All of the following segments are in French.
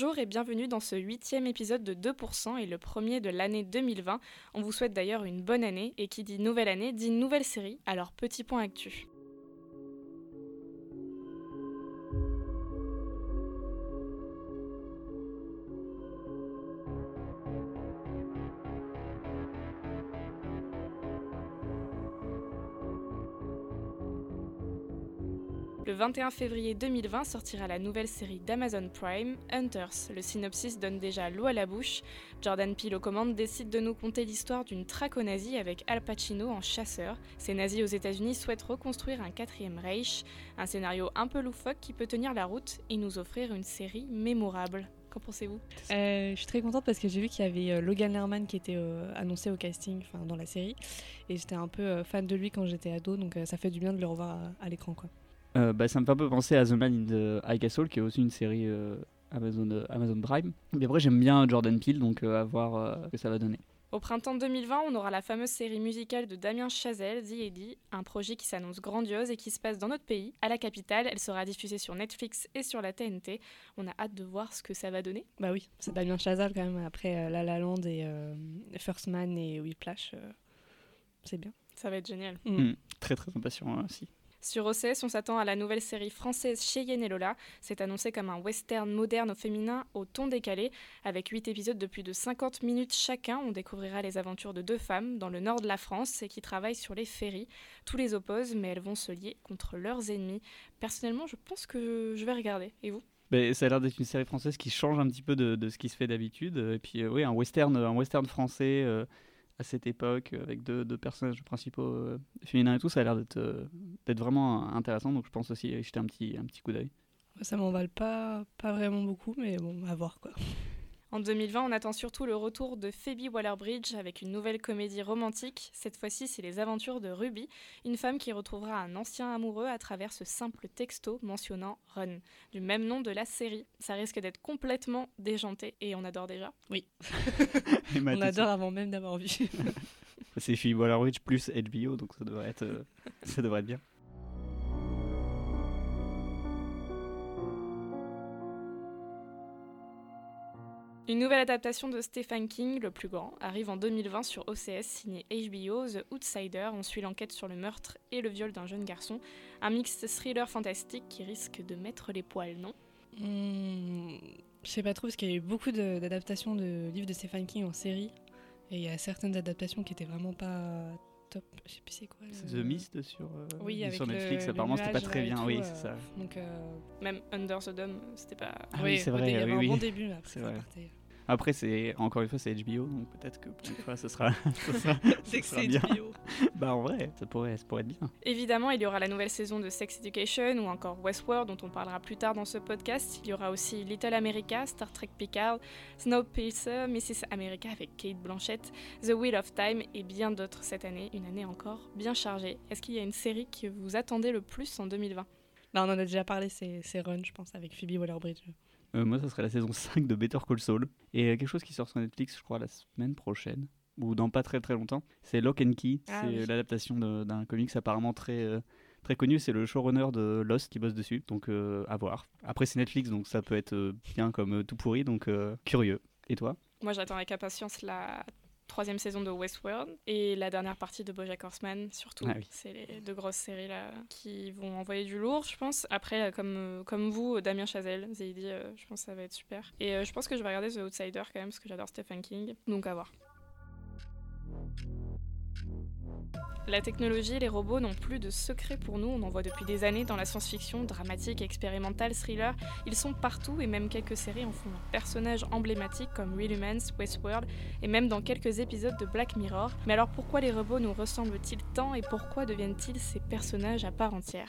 Bonjour et bienvenue dans ce huitième épisode de 2% et le premier de l'année 2020. On vous souhaite d'ailleurs une bonne année et qui dit nouvelle année dit nouvelle série, alors petit point actu. Le 21 février 2020 sortira la nouvelle série d'Amazon Prime, Hunters. Le synopsis donne déjà l'eau à la bouche. Jordan Peele aux commandes décide de nous conter l'histoire d'une traque nazis avec Al Pacino en chasseur. Ces nazis aux États-Unis souhaitent reconstruire un quatrième Reich, un scénario un peu loufoque qui peut tenir la route et nous offrir une série mémorable. Qu'en pensez-vous? Euh, Je suis très contente parce que j'ai vu qu'il y avait euh, Logan Lerman qui était euh, annoncé au casting, dans la série, et j'étais un peu fan de lui quand j'étais ado, donc ça fait du bien de le revoir à, l'écran. Euh, bah, ça me fait un peu penser à The Man in the High Castle, qui est aussi une série euh, Amazon, euh, Amazon Prime. Mais après, j'aime bien Jordan Peele, donc à voir ce que ça va donner. Au printemps 2020, on aura la fameuse série musicale de Damien Chazelle, The Eddie, un projet qui s'annonce grandiose et qui se passe dans notre pays, à la capitale. Elle sera diffusée sur Netflix et sur la TNT. On a hâte de voir ce que ça va donner. Bah oui, c'est Damien Chazelle quand même, après La La Land et First Man et Whiplash. c'est bien. Ça va être génial. Mm. Mm. Très très impatient aussi. Sur OCS, on s'attend à la nouvelle série française Cheyenne et Lola. C'est annoncé comme un western moderne au féminin au ton décalé. Avec 8 épisodes de plus de 50 minutes chacun, on découvrira les aventures de deux femmes dans le nord de la France et qui travaillent sur les ferries. Tous les opposent, mais elles vont se lier contre leurs ennemis. Personnellement, je pense que je vais regarder. Et vous? Ben, ça a l'air d'être une série française qui change un petit peu de, ce qui se fait d'habitude. Et puis, euh, oui, un western, un western français. Euh, à cette époque, euh, avec deux, personnages principaux euh, féminins et tout, ça a l'air d'être euh, vraiment intéressant. Donc je pense aussi jeter un petit, un petit coup d'œil. Ça m'emballe pas, pas vraiment beaucoup, mais bon, à voir quoi. En 2020, on attend surtout le retour de Phoebe Waller-Bridge avec une nouvelle comédie romantique. Cette fois-ci, c'est les aventures de Ruby, une femme qui retrouvera un ancien amoureux à travers ce simple texto mentionnant Run, du même nom de la série. Ça risque d'être complètement déjanté et on adore déjà. Oui. on adore avant même d'avoir vu. c'est Phoebe Waller-Bridge plus HBO, donc ça devrait être, euh, ça devrait être bien. Une nouvelle adaptation de Stephen King, le plus grand, arrive en 2020 sur OCS, signé HBO, The Outsider. On suit l'enquête sur le meurtre et le viol d'un jeune garçon. Un mix thriller fantastique qui risque de mettre les poils, non? Hmm, Je sais pas trop, parce qu'il y a eu beaucoup d'adaptations de, livres de Stephen King en série. Et il y a certaines adaptations qui étaient vraiment pas top. Je sais plus c'est quoi. The Mist sur, euh, oui, sur Netflix, apparemment c'était pas très bien. oui, c'est ça. Donc, euh, Même Under the Dome, c'était pas. Ah oui, c'est vrai. Il y avait un bon début, après ça partait. Après, c'est encore une fois, c'est HBO, donc peut-être que pour une fois, ce sera, c'est que c'est HBO. bah en vrai, ça pourrait, ça pourrait être bien. Évidemment, il y aura la nouvelle saison de Sex Education ou encore Westworld, dont on parlera plus tard dans ce podcast. Il y aura aussi Little America, Star Trek Picard, Snowpiercer, Mrs. America avec Kate Blanchett, The Wheel of Time et bien d'autres cette année. Une année encore bien chargée. Est-ce qu'il y a une série que vous attendez le plus en 2020 bah, on en a déjà parlé, c'est Run, je pense, avec Phoebe Waller-Bridge. Euh, moi, ça serait la saison 5 de Better Call Saul. Et quelque chose qui sort sur Netflix, je crois, la semaine prochaine, ou dans pas très très longtemps. C'est Lock and Key. Ah c'est l'adaptation d'un comics apparemment très, euh, très connu. C'est le showrunner de Lost qui bosse dessus. Donc, euh, à voir. Après, c'est Netflix, donc ça peut être bien comme tout pourri. Donc, curieux. Et toi? Moi, j'attends avec impatience la troisième saison de Westworld et la dernière partie de BoJack Horseman surtout. Ah c'est les deux grosses séries là qui vont envoyer du lourd, je pense. Après, comme, comme vous, Damien Chazelle, Zaidi, euh, je pense que ça va être super. Et euh, je pense que je vais regarder The Outsider quand même parce que j'adore Stephen King. Donc à voir. La technologie et les robots n'ont plus de secret pour nous, on en voit depuis des années dans la science-fiction, dramatique, expérimentale, thriller. Ils sont partout et même quelques séries en font un personnage emblématique comme Real Humans, Westworld et même dans quelques épisodes de Black Mirror. Mais alors pourquoi les robots nous ressemblent-ils tant et pourquoi deviennent-ils ces personnages à part entière?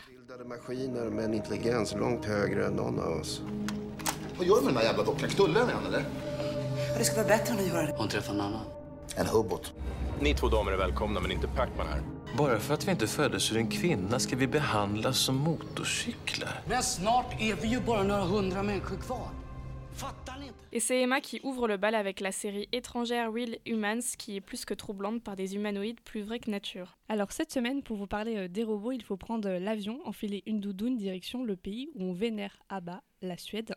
Ni två damer är välkomna, men inte Pacman här. Bara för att vi inte föddes ur en kvinna ska vi behandlas som motorcyklar. Men snart är vi ju bara några hundra människor kvar. Et c'est Emma qui ouvre le bal avec la série étrangère Real Humans qui est plus que troublante par des humanoïdes plus vrais que nature. Alors cette semaine, pour vous parler euh, des robots, il faut prendre l'avion, enfiler une doudoune direction le pays où on vénère Abba, la Suède.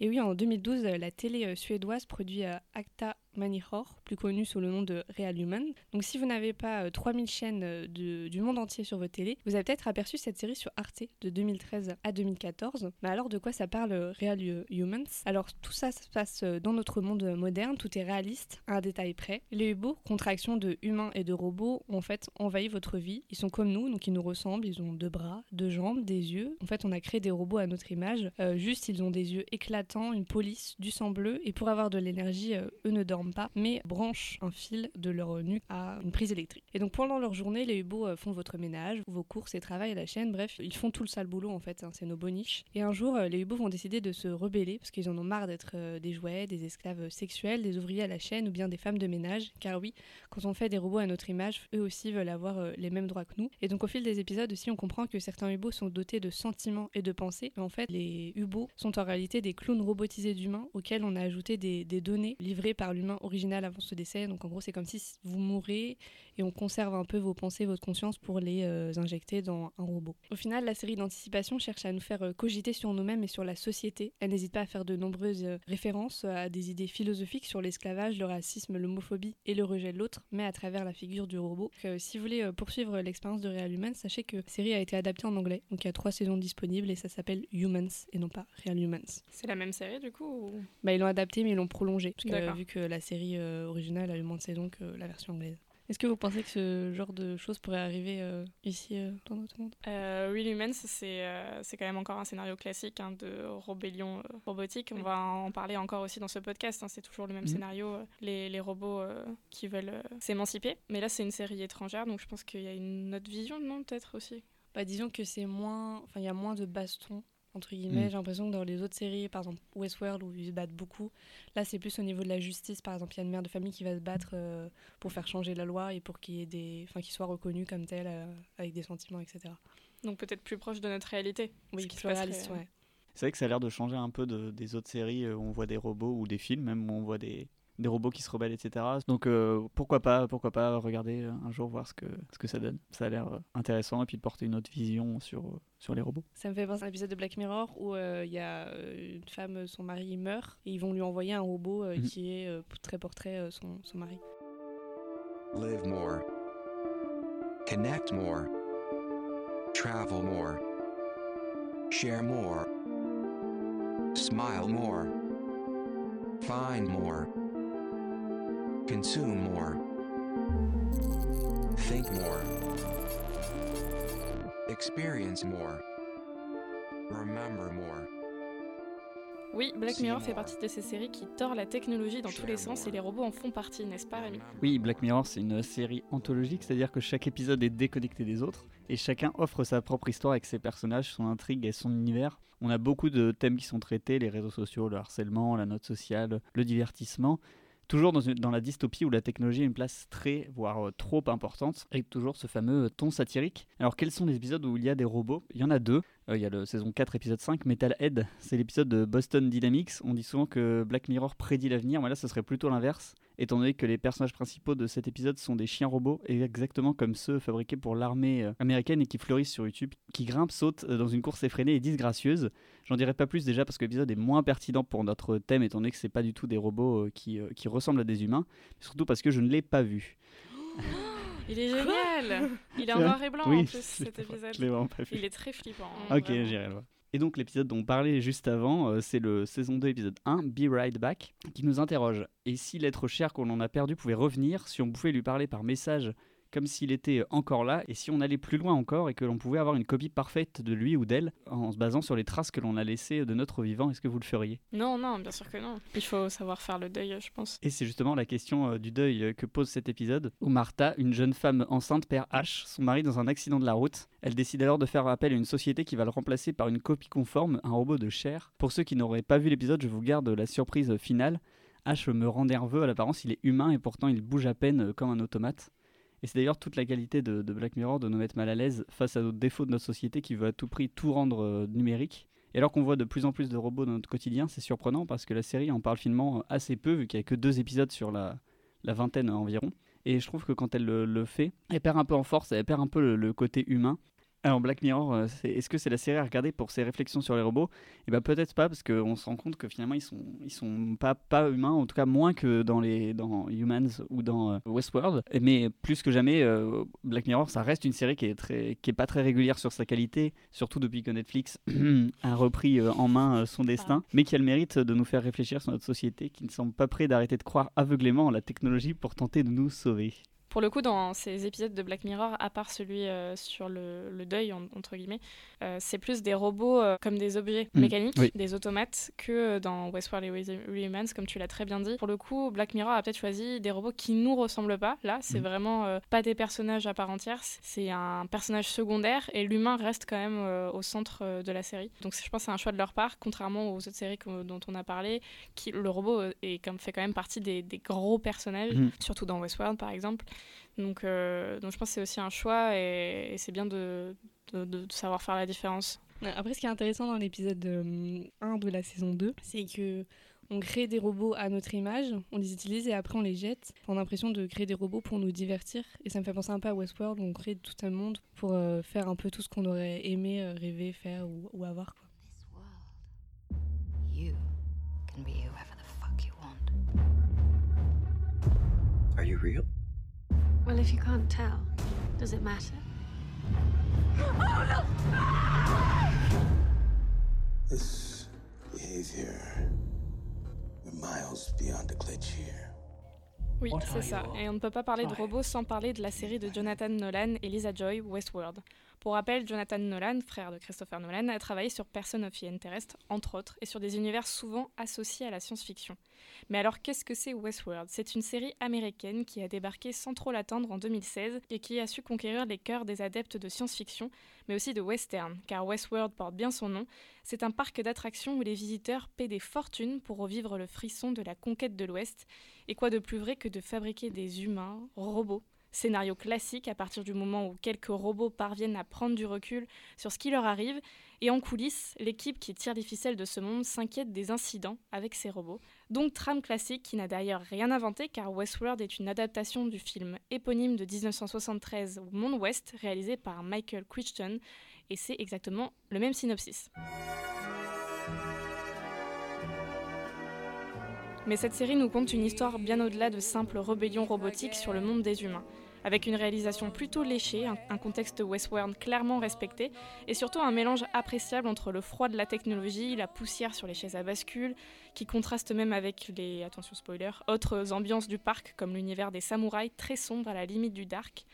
Et oui, en 2012, la télé suédoise produit Acta Manihor, plus connu sous le nom de Real Human. Donc si vous n'avez pas 3000 chaînes du monde entier sur votre télé, vous avez peut-être aperçu cette série sur Arte de 2013 à 2014. Mais alors de quoi ça parle Real Humans? Alors tout ça se passe dans notre monde moderne, tout est réaliste, à un détail près. Les hubots, contraction de humains et de robots, ont en fait envahi votre vie. Ils sont comme nous, donc ils nous ressemblent, ils ont deux bras, deux jambes, des yeux. En fait, on a créé des robots à notre image. Euh, juste, ils ont des yeux éclatants, une police, du sang bleu, et pour avoir de l'énergie, euh, eux ne dorment pas, mais branchent un fil de leur nuque à une prise électrique. Et donc pendant leur journée, les hubots euh, font votre ménage, vos courses et travaillent à la chaîne. Bref, ils font tout le sale boulot en fait. Hein, c'est nos boniches. Et un jour, les hubots vont décider de se rebeller parce qu'ils en ont marre d'être des jouets, des esclaves sexuels, des ouvriers à la chaîne ou bien des femmes de ménage. Car oui, quand on fait des robots à notre image, eux aussi veulent avoir les mêmes droits que nous. Et donc au fil des épisodes aussi, on comprend que certains hubots sont dotés de sentiments et de pensées. En fait, les hubots sont en réalité des clones robotisés d'humains auxquels on a ajouté des, données livrées par l'humain original avant ce décès. Donc en gros, c'est comme si vous mourrez et on conserve un peu vos pensées, votre conscience pour les euh, injecter dans un robot. Au final, la série d'anticipation cherche à nous faire euh, cogiter sur nous-mêmes et sur la société. Elle n'hésite pas à faire de nombreuses euh, références à des idées philosophiques sur l'esclavage, le racisme, l'homophobie et le rejet de l'autre, mais à travers la figure du robot. si vous voulez poursuivre l'expérience de Real Humans, sachez que la série a été adaptée en anglais. Donc il y a trois saisons disponibles et ça s'appelle Humans et non pas Real Humans. C'est la même série du coup bah, Ils l'ont adapté mais ils l'ont prolongé. vu que la série originale a eu moins de saisons que la version anglaise. Est-ce que vous pensez que ce genre de choses pourrait arriver euh, ici euh, dans notre monde? Euh, Real Humans, c'est c'est quand même encore un scénario classique hein, de rébellion robotique. On va en parler encore aussi dans ce podcast. Hein, c'est toujours le même mhm. scénario, les, les robots qui veulent s'émanciper. Mais là, c'est une série étrangère, donc je pense qu'il y a une autre vision, non Peut-être aussi? Bah, Disons que c'est moins. Enfin, il y a moins de baston entre guillemets. Mm. J'ai l'impression que dans les autres séries, par exemple Westworld, où ils se battent beaucoup, là c'est plus au niveau de la justice. Par exemple, il y a une mère de famille qui va se battre euh, pour faire changer la loi et pour qu'il y ait des, enfin, qu'il soit reconnu comme tel, euh, avec des sentiments, etc. Donc peut-être plus proche de notre réalité. Oui, plus réaliste, ouais. C'est vrai que ça a l'air de changer un peu de, des autres séries où on voit des robots ou des films, même où on voit des, des robots qui se rebellent, etc. Donc euh, pourquoi pas, pourquoi pas regarder euh, un jour voir ce que ce que ça donne. Ça a l'air euh, intéressant et puis de porter une autre vision sur sur les robots. Ça me fait penser à un épisode de Black Mirror où il y a une femme, son mari meurt et ils vont lui envoyer un robot mhm. qui est très portrait son, son mari. Live more. Connect more. Travel more. Share more. Smile more. Find more. Consume more. Think more. Experience more. Remember more. Oui, Black Mirror fait partie de ces séries qui tordent la technologie dans tous les sens et les robots en font partie, n'est-ce pas Rémi? Oui, Black Mirror c'est une série anthologique, c'est-à-dire que chaque épisode est déconnecté des autres et chacun offre sa propre histoire avec ses personnages, son intrigue et son univers. On a beaucoup de thèmes qui sont traités, les réseaux sociaux, le harcèlement, la note sociale, le divertissement, toujours dans, la dystopie où la technologie a une place très, voire euh, trop importante, avec toujours ce fameux ton satirique. Alors quels sont les épisodes où il y a des robots? Il y en a deux. Euh, il y a le saison 4, épisode 5, Metalhead. C'est l'épisode de Boston Dynamics. On dit souvent que Black Mirror prédit l'avenir, mais là ce serait plutôt l'inverse étant donné que les personnages principaux de cet épisode sont des chiens robots, exactement comme ceux fabriqués pour l'armée euh, américaine et qui fleurissent sur YouTube, qui grimpent, sautent dans une course effrénée et disgracieuse. J'en dirai pas plus déjà parce que l'épisode est moins pertinent pour notre thème, étant donné que c'est pas du tout des robots euh, qui, euh, qui ressemblent à des humains, surtout parce que je ne l'ai pas vu. Il est génial Il est en noir et blanc en plus cet épisode. Il est très flippant. Hein, ok, j'irai le voir. Et donc l'épisode dont on parlait juste avant, euh, c'est le saison 2 épisode 1, Be Right Back, qui nous interroge. Et si l'être cher qu'on en a perdu pouvait revenir, si on pouvait lui parler par message comme s'il était encore là, et si on allait plus loin encore et que l'on pouvait avoir une copie parfaite de lui ou d'elle en se basant sur les traces que l'on a laissées de notre vivant, est-ce que vous le feriez? Non, non, bien sûr que non. Il faut savoir faire le deuil, je pense. Et c'est justement la question euh, du deuil euh, que pose cet épisode, où Martha, une jeune femme enceinte, perd H, son mari dans un accident de la route. Elle décide alors de faire appel à une société qui va le remplacer par une copie conforme, un robot de chair. Pour ceux qui n'auraient pas vu l'épisode, je vous garde la surprise finale. H me rend nerveux à l'apparence, il est humain et pourtant il bouge à peine euh, comme un automate. Et c'est d'ailleurs toute la qualité de, Black Mirror de nous mettre mal à l'aise face à nos défauts de notre société qui veut à tout prix tout rendre euh, numérique. Et alors qu'on voit de plus en plus de robots dans notre quotidien, c'est surprenant parce que la série en parle finalement assez peu, vu qu'il n'y a que deux épisodes sur la, vingtaine environ. Et je trouve que quand elle le, fait, elle perd un peu en force, elle perd un peu le, côté humain. Alors Black Mirror, euh, est-ce que c'est la série à regarder pour ses réflexions sur les robots? Eh ben peut-être pas parce qu'on se rend compte que finalement ils sont ils sont pas pas humains, en tout cas moins que dans les dans Humans ou dans euh, Westworld. Mais plus que jamais, euh, Black Mirror, ça reste une série qui est très qui est pas très régulière sur sa qualité, surtout depuis que Netflix a repris en main son destin, mais qui a le mérite de nous faire réfléchir sur notre société, qui ne semble pas prêt d'arrêter de croire aveuglément en la technologie pour tenter de nous sauver. Pour le coup, dans ces épisodes de Black Mirror, à part celui euh, sur le, deuil, entre guillemets, euh, c'est plus des robots euh, comme des objets mm. mécaniques, des automates, que dans Westworld et Rehumans, comme tu l'as très bien dit. Pour le coup, Black Mirror a peut-être choisi des robots qui nous ressemblent pas. Là, c'est mm. vraiment pas des personnages à part entière, c'est un personnage secondaire et l'humain reste quand même au centre de la série. Donc je pense que c'est un choix de leur part, contrairement aux autres séries dont on a parlé, qui, le robot est, comme, fait quand même partie des, gros personnages, mm. surtout dans Westworld par exemple. Donc, euh, donc je pense que c'est aussi un choix et, c'est bien de, de, savoir faire la différence. Après, ce qui est intéressant dans l'épisode 1 de la saison 2, c'est que on crée des robots à notre image, on les utilise et après on les jette. On a l'impression de créer des robots pour nous divertir. Et ça me fait penser un peu à Westworld, où on crée tout un monde pour euh, faire un peu tout ce qu'on aurait aimé euh, rêver, faire ou, ou avoir. Quoi. You can be whoever the fuck you want. Are you real? Well, if you can't tell, does it matter? Oh, no! This behavior miles beyond a glitch here. Oui, c'est ça. Et on ne peut pas parler de robots sans parler de la série de Jonathan Nolan et Lisa Joy, Westworld. Pour rappel, Jonathan Nolan, frère de Christopher Nolan, a travaillé sur Person of the Interest, entre autres, et sur des univers souvent associés à la science-fiction. Mais alors, qu'est-ce que c'est Westworld? C'est une série américaine qui a débarqué sans trop l'attendre en 2016 et qui a su conquérir les cœurs des adeptes de science-fiction, mais aussi de western, car Westworld porte bien son nom. C'est un parc d'attractions où les visiteurs paient des fortunes pour revivre le frisson de la conquête de l'Ouest. Et quoi de plus vrai que de fabriquer des humains, robots, Scénario classique à partir du moment où quelques robots parviennent à prendre du recul sur ce qui leur arrive. Et en coulisses, l'équipe qui tire les ficelles de ce monde s'inquiète des incidents avec ces robots. Donc trame classique qui n'a d'ailleurs rien inventé car Westworld est une adaptation du film éponyme de 1973 Monde West réalisé par Michael Crichton et c'est exactement le même synopsis. Mais cette série nous conte une histoire bien au-delà de simples rébellions robotiques sur le monde des humains. Avec une réalisation plutôt léchée, un, contexte Westworld clairement respecté, et surtout un mélange appréciable entre le froid de la technologie, la poussière sur les chaises à bascule, qui contraste même avec les, attention spoiler, autres ambiances du parc comme l'univers des samouraïs très sombre à la limite du dark.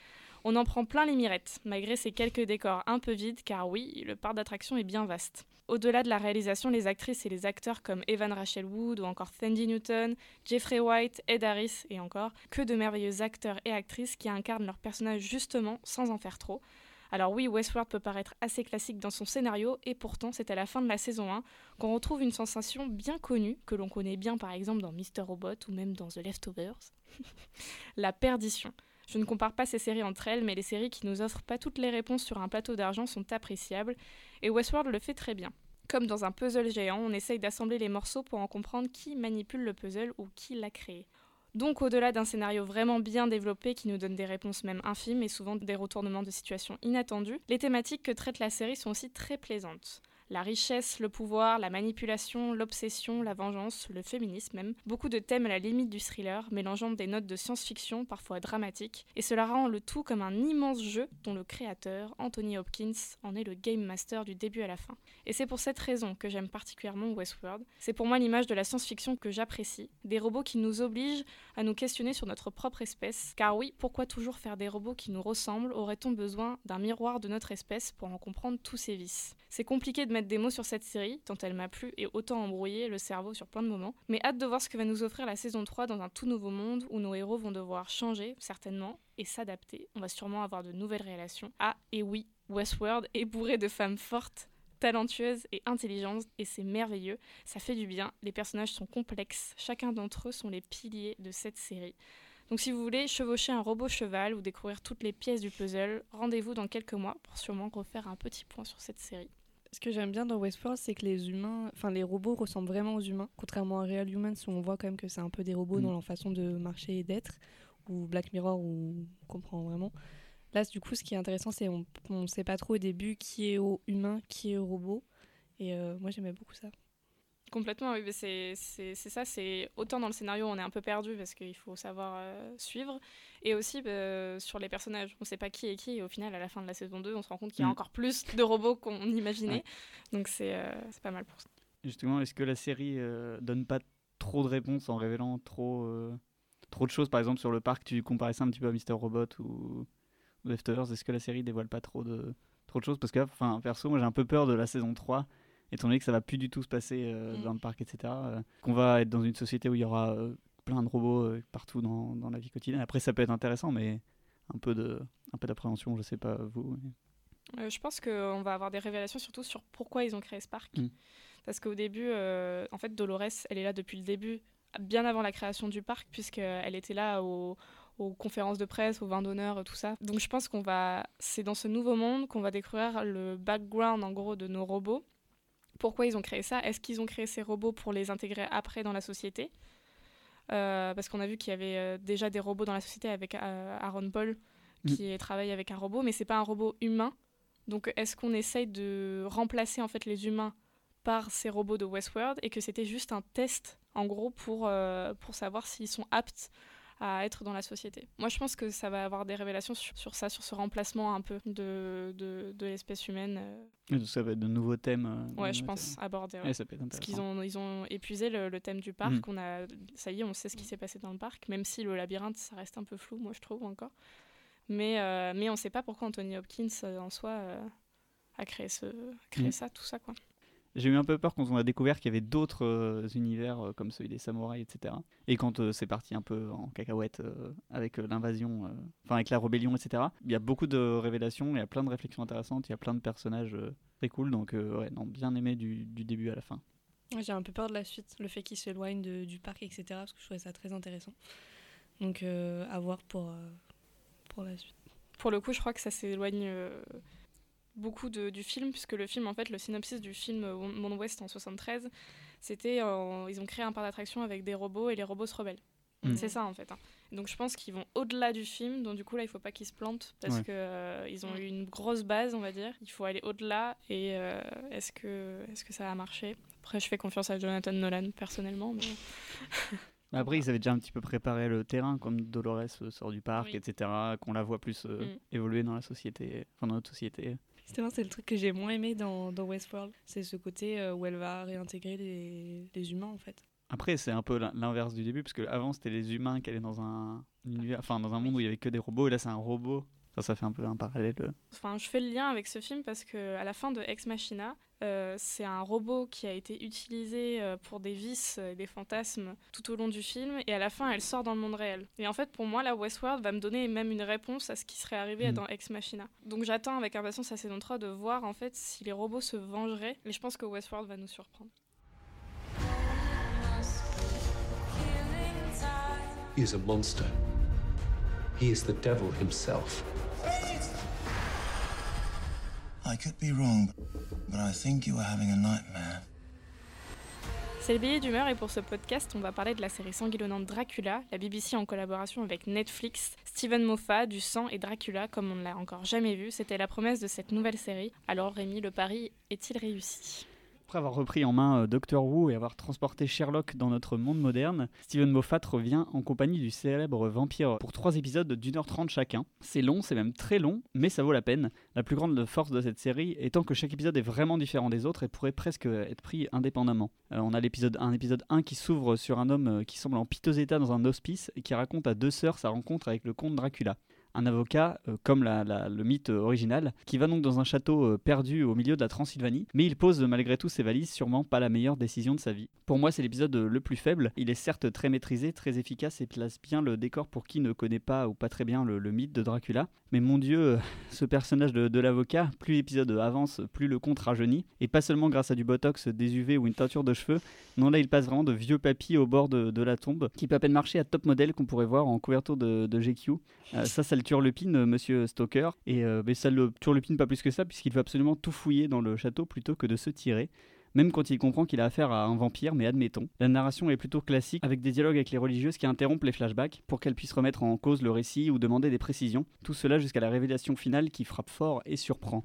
On en prend plein les mirettes, malgré ces quelques décors un peu vides, car oui, le parc d'attractions est bien vaste. Au-delà de la réalisation, les actrices et les acteurs comme Evan Rachel Wood ou encore Sandy Newton, Jeffrey White, Ed Harris et encore, que de merveilleux acteurs et actrices qui incarnent leurs personnages justement sans en faire trop. Alors oui, Westworld peut paraître assez classique dans son scénario, et pourtant c'est à la fin de la saison 1 qu'on retrouve une sensation bien connue, que l'on connaît bien par exemple dans Mr. Robot ou même dans The Leftovers, la perdition. Je ne compare pas ces séries entre elles, mais les séries qui nous offrent pas toutes les réponses sur un plateau d'argent sont appréciables, et Westworld le fait très bien. Comme dans un puzzle géant, on essaye d'assembler les morceaux pour en comprendre qui manipule le puzzle ou qui l'a créé. Donc au-delà d'un scénario vraiment bien développé qui nous donne des réponses même infimes et souvent des retournements de situation inattendus, les thématiques que traite la série sont aussi très plaisantes la richesse, le pouvoir, la manipulation, l'obsession, la vengeance, le féminisme même. Beaucoup de thèmes à la limite du thriller, mélangeant des notes de science-fiction, parfois dramatiques, et cela rend le tout comme un immense jeu dont le créateur, Anthony Hopkins, en est le game master du début à la fin. Et c'est pour cette raison que j'aime particulièrement Westworld. C'est pour moi l'image de la science-fiction que j'apprécie, des robots qui nous obligent à nous questionner sur notre propre espèce. Car oui, pourquoi toujours faire des robots qui nous ressemblent? Aurait-on besoin d'un miroir de notre espèce pour en comprendre tous ses vices? Mettre des mots sur cette série, tant elle m'a plu et autant embrouillé le cerveau sur plein de moments. Mais hâte de voir ce que va nous offrir la saison 3 dans un tout nouveau monde où nos héros vont devoir changer, certainement, et s'adapter. On va sûrement avoir de nouvelles relations. Ah, et oui, Westworld est bourré de femmes fortes talentueuses et intelligentes et c'est merveilleux, ça fait du bien, les personnages sont complexes, chacun d'entre eux sont les piliers de cette série. Donc si vous voulez chevaucher un robot cheval ou découvrir toutes les pièces du puzzle, rendez-vous dans quelques mois pour sûrement refaire un petit point sur cette série. Ce que j'aime bien dans Westworld, c'est que les humains, enfin les robots ressemblent vraiment aux humains, contrairement à Real Humans où on voit quand même que c'est un peu des robots mm. dans leur façon de marcher et d'être, ou Black Mirror où on comprend vraiment. Là, du coup, ce qui est intéressant, c'est on ne sait pas trop au début qui est au humain, qui est au robot. Et euh, moi, j'aimais beaucoup ça. Complètement, oui, c'est ça. C'est autant dans le scénario, on est un peu perdu parce qu'il faut savoir euh, suivre, et aussi bah, sur les personnages, on ne sait pas qui est qui. Et au final, à la fin de la saison 2, on se rend compte qu'il y a mm. encore plus de robots qu'on imaginait. Donc euh, c'est pas mal pour ça. Justement, est-ce que la série donne pas trop de réponses en révélant trop trop de choses? Par exemple, sur le parc, tu comparais ça un petit peu à Mister Robot ou Leftovers. Est-ce que la série dévoile pas trop de trop de choses? Parce que, enfin, perso, moi j'ai un peu peur de la saison 3 étant donné que ça va plus du tout se passer euh, mm. dans le parc, etc. Euh, qu'on va être dans une société où il y aura euh, plein de robots partout dans, dans, la vie quotidienne. Après, ça peut être intéressant, mais un peu de un peu d'appréhension, je sais pas vous. je pense qu'on va avoir des révélations surtout sur pourquoi ils ont créé ce parc. Mm. Parce qu'au début, en fait, Dolores, elle est là depuis le début, bien avant la création du parc, puisqu'elle était là au, aux conférences de presse, aux vins d'honneur, tout ça. Donc je pense qu'on va, c'est dans ce nouveau monde qu'on va découvrir le background en gros de nos robots pourquoi ils ont créé ça? Est-ce qu'ils ont créé ces robots pour les intégrer après dans la société? Euh, Parce qu'on a vu qu'il y avait euh, déjà des robots dans la société avec euh, Aaron Paul mm. qui travaille avec un robot, mais c'est pas un robot humain. Donc est-ce qu'on essaye de remplacer en fait les humains par ces robots de Westworld et que c'était juste un test en gros pour, pour savoir s'ils sont aptes à être dans la société. Moi, je pense que ça va avoir des révélations sur, ça, sur ce remplacement un peu de, de, de l'espèce humaine. Euh. ça va être de nouveaux thèmes. Euh, ouais, je pense, abordés. Ouais. ça peut être Parce qu'ils ont, ils ont épuisé le, thème du parc. Mm. On a, ça y est, on sait ce qui s'est passé dans le parc, même si le labyrinthe, ça reste un peu flou, moi, je trouve encore. Mais, euh, mais on ne sait pas pourquoi Anthony Hopkins, en soi, a créé, ce, créé mm. ça, tout ça, quoi. J'ai eu un peu peur quand on a découvert qu'il y avait d'autres euh, univers euh, comme celui des samouraïs, etc. Et quand euh, c'est parti un peu en cacahuète avec l'invasion, enfin avec la rébellion, etc. Il y a beaucoup de révélations, il y a plein de réflexions intéressantes, il y a plein de personnages très cool. Donc ouais, non, bien aimé du, du début à la fin. J'ai un peu peur de la suite, le fait qu'il s'éloigne du parc, etc. Parce que je trouvais ça très intéressant. Donc à voir pour, pour la suite. Pour le coup, je crois que ça s'éloigne beaucoup du film, puisque le film, en fait, le synopsis du film Monde Ouest en 73, c'était ils ont créé un parc d'attraction avec des robots et les robots se rebellent. Mm. C'est ça en fait. Hein. Donc je pense qu'ils vont au-delà du film, donc du coup là il faut pas qu'ils se plantent parce qu'ils que euh, ils ont eu une grosse base on va dire. Il faut aller au-delà et euh, est-ce que est-ce que ça va marcher Après je fais confiance à Jonathan Nolan personnellement. Mais... Après, ils avaient déjà un petit peu préparé le terrain, comme Dolores sort du parc, etc., qu'on la voit plus euh, mm. évoluer dans la société, enfin dans notre société. Justement, c'est le truc que j'ai moins aimé dans, dans Westworld. C'est ce côté euh, où elle va réintégrer les, les humains, en fait. Après, c'est un peu l'inverse du début, parce que avant c'était les humains qui allaient dans un univers, enfin dans un monde où il y avait que des robots, et là c'est un robot ça, ça fait un peu un parallèle. Euh. Enfin, je fais le lien avec ce film parce que à la fin de Ex Machina, euh, c'est un robot qui a été utilisé euh, pour des vices et des fantasmes tout au long du film, et à la fin, elle sort dans le monde réel. Et en fait, pour moi, la Westworld va me donner même une réponse à ce qui serait arrivé mm. dans Ex Machina. Donc j'attends avec impatience la saison 3 de voir en fait si les robots se vengeraient, mais je pense que Westworld va nous surprendre. He a monster. He is the devil himself. C'est le billet d'humeur et pour ce podcast, on va parler de la série sanguinolente Dracula, la BBC en collaboration avec Netflix. Steven Moffat, du sang et Dracula, comme on ne l'a encore jamais vu, c'était la promesse de cette nouvelle série. Alors Rémi, le pari est-il réussi? Après avoir repris en main euh, Doctor Who et avoir transporté Sherlock dans notre monde moderne, Steven Moffat revient en compagnie du célèbre vampire pour trois épisodes d'une heure trente chacun. C'est long, c'est même très long, mais ça vaut la peine. La plus grande force de cette série étant que chaque épisode est vraiment différent des autres et pourrait presque être pris indépendamment. Euh, on a l'épisode un épisode 1 qui s'ouvre sur un homme euh, qui semble en piteux état dans un hospice et qui raconte à deux sœurs sa rencontre avec le comte Dracula un avocat, euh, comme le mythe original, qui va donc dans un château euh, perdu au milieu de la Transylvanie, mais il pose malgré tout ses valises sûrement pas la meilleure décision de sa vie. Pour moi, c'est l'épisode le plus faible. Il est certes très maîtrisé, très efficace et place bien le décor pour qui ne connaît pas ou pas très bien le, mythe de Dracula. Mais mon dieu, euh, ce personnage de, l'avocat, plus l'épisode avance, plus le compte rajeunit, et pas seulement grâce à du botox, des UV ou une teinture de cheveux, non là il passe vraiment de vieux papy au bord de, la tombe, qui peut à peine marcher à top modèle qu'on pourrait voir en couverture de, GQ. ça, ça le turlupine, euh, monsieur Stoker. Et euh, mais ça le turlupine pas plus que ça, puisqu'il veut absolument tout fouiller dans le château plutôt que de se tirer. même quand il comprend qu'il a affaire à un vampire, mais admettons. La narration est plutôt classique, avec des dialogues avec les religieuses qui interrompent les flashbacks pour qu'elles puissent remettre en cause le récit ou demander des précisions. Tout cela jusqu'à la révélation finale qui frappe fort et surprend.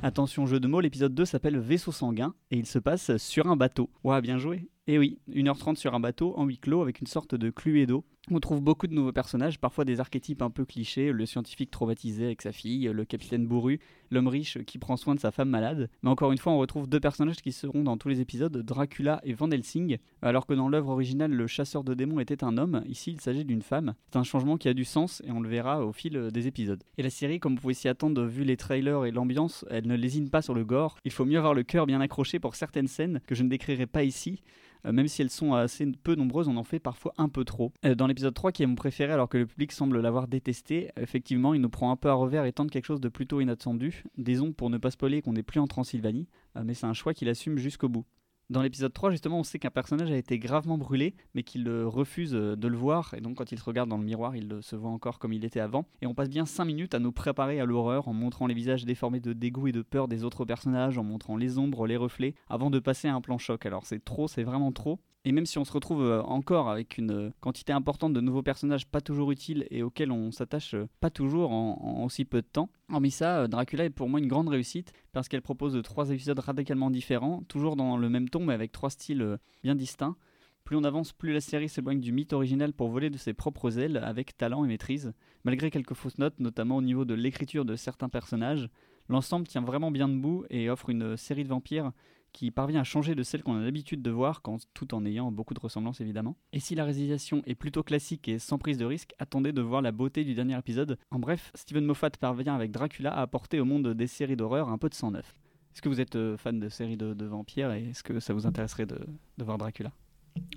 Attention jeu de mots, l'épisode 2 s'appelle Vaisseau sanguin et il se passe sur un bateau. Ouah, bien joué. Et oui, 1h30 sur un bateau en huis clos avec une sorte de d'eau. On trouve beaucoup de nouveaux personnages, parfois des archétypes un peu clichés, le scientifique traumatisé avec sa fille, le capitaine bourru, l'homme riche qui prend soin de sa femme malade. Mais encore une fois, on retrouve deux personnages qui seront dans tous les épisodes, Dracula et Van Helsing. Alors que dans l'œuvre originale, le chasseur de démons était un homme, ici il s'agit d'une femme. C'est un changement qui a du sens et on le verra au fil des épisodes. Et la série, comme vous pouvez s'y attendre vu les trailers et l'ambiance, elle ne lésine pas sur le gore. Il faut mieux avoir le cœur bien accroché pour certaines scènes que je ne décrirai pas ici. Euh, même si elles sont assez peu nombreuses, on en fait parfois un peu trop. Euh, dans l'épisode 3, qui est mon préféré alors que le public semble l'avoir détesté, effectivement, il nous prend un peu à revers et tente quelque chose de plutôt inattendu. Disons, pour ne pas spoiler, qu'on n'est plus en Transylvanie, euh, mais c'est un choix qu'il assume jusqu'au bout. Dans l'épisode 3, justement, on sait qu'un personnage a été gravement brûlé, mais qu'il refuse euh, de le voir, et donc quand il se regarde dans le miroir, il se voit encore comme il était avant. Et on passe bien 5 minutes à nous préparer à l'horreur en montrant les visages déformés de dégoût et de peur des autres personnages, en montrant les ombres, les reflets, avant de passer à un plan choc. Alors c'est trop, c'est vraiment trop. Et même si on se retrouve euh, encore avec une euh, quantité importante de nouveaux personnages pas toujours utiles et auxquels on s'attache euh, pas toujours en, aussi peu de temps, hormis ça, Dracula est pour moi une grande réussite parce qu'elle propose trois épisodes radicalement différents, toujours dans le même ton mais avec trois styles bien distincts. Plus on avance, plus la série s'éloigne du mythe original pour voler de ses propres ailes avec talent et maîtrise. Malgré quelques fausses notes, notamment au niveau de l'écriture de certains personnages, l'ensemble tient vraiment bien debout et offre une série de vampires qui parvient à changer de celle qu'on a l'habitude de voir, quand, tout en ayant beaucoup de ressemblances évidemment. Et si la résiliation est plutôt classique et sans prise de risque, attendez de voir la beauté du dernier épisode. En bref, Steven Moffat parvient avec Dracula à apporter au monde des séries d'horreur un peu de sang neuf. Est-ce que vous êtes euh, fan de séries de, vampires et est-ce que ça vous intéresserait de, voir Dracula?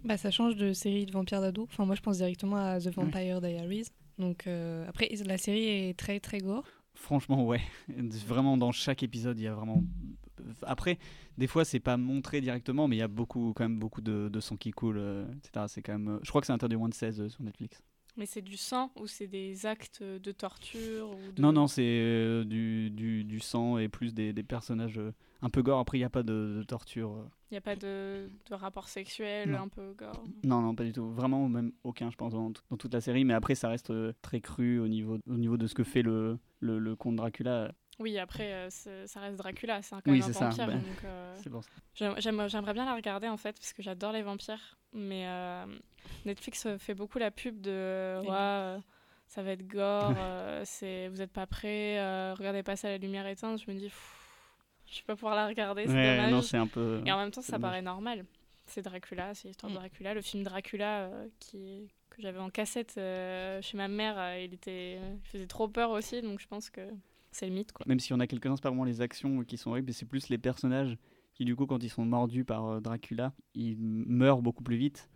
Bah, Ça change de série de vampires d'ado. Enfin, moi je pense directement à The Vampire Diaries. Donc euh, après, la série est très très gore. Franchement, ouais. Vraiment, dans chaque épisode, il y a vraiment après, des fois, c'est pas montré directement, mais il y a beaucoup, quand même beaucoup de, sang qui coule, euh, etc. C'est quand même, euh, je crois que c'est interdit moins de 16 euh, sur Netflix. Mais c'est du sang ou c'est des actes de torture Non, non, c'est du, du, du, sang et plus des, des personnages un peu gore. Après, il n'y a pas de, torture. Il n'y a pas de, de rapport sexuel un peu gore Non, non, pas du tout. Vraiment, même aucun, je pense, dans, dans toute la série. Mais après, ça reste très cru au niveau, au niveau de ce que fait le, le, le comte Dracula. Oui, après, euh, ça reste Dracula, c'est quand même un vampire. Ben, euh, j'aimerais bien la regarder en fait, parce que j'adore les vampires. Mais euh, Netflix fait beaucoup la pub de ouais, ça va être gore, c'est vous n'êtes pas prêts, regardez pas ça à la lumière éteinte. Je me dis, je vais pas pouvoir la regarder, c'est dommage. un peu... Et en même temps, ça paraît normal. C'est Dracula, c'est l'histoire de mm. Dracula. Le film Dracula qui, que j'avais en cassette chez ma mère, il, était, il faisait trop peur aussi, donc je pense que c'est le mythe. Quoi. Même si on a quelques-uns, c'est pas vraiment les actions qui sont horribles, c'est plus les personnages qui, du coup, quand ils sont mordus par euh, Dracula, ils meurent beaucoup plus vite.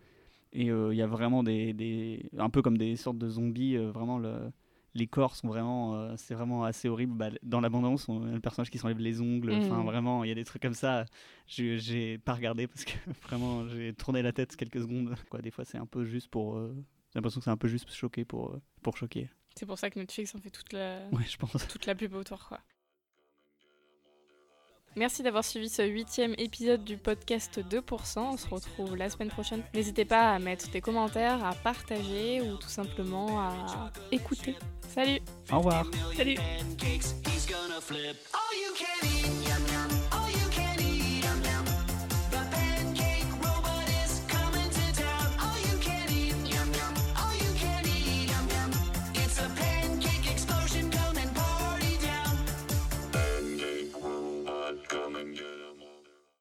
Et euh, il y a vraiment des, des, un peu comme des sortes de zombies, euh, vraiment le, les corps sont vraiment, c'est vraiment assez horrible. Bah, dans l'abondance, on a le personnage qui s'enlève les ongles. Enfin, mmh. vraiment, il y a des trucs comme ça. J'ai pas regardé parce que vraiment, j'ai tourné la tête quelques secondes. Quoi, des fois, c'est un peu juste pour. j'ai l'impression que c'est un peu juste choqué pour, pour choquer. C'est pour ça que Netflix en fait toute la, je pense. toute la pub autour. Quoi. Merci d'avoir suivi ce huitième épisode du podcast 2%. On se retrouve la semaine prochaine. N'hésitez pas à mettre des commentaires, à partager ou tout simplement à écouter. Salut Au revoir Salut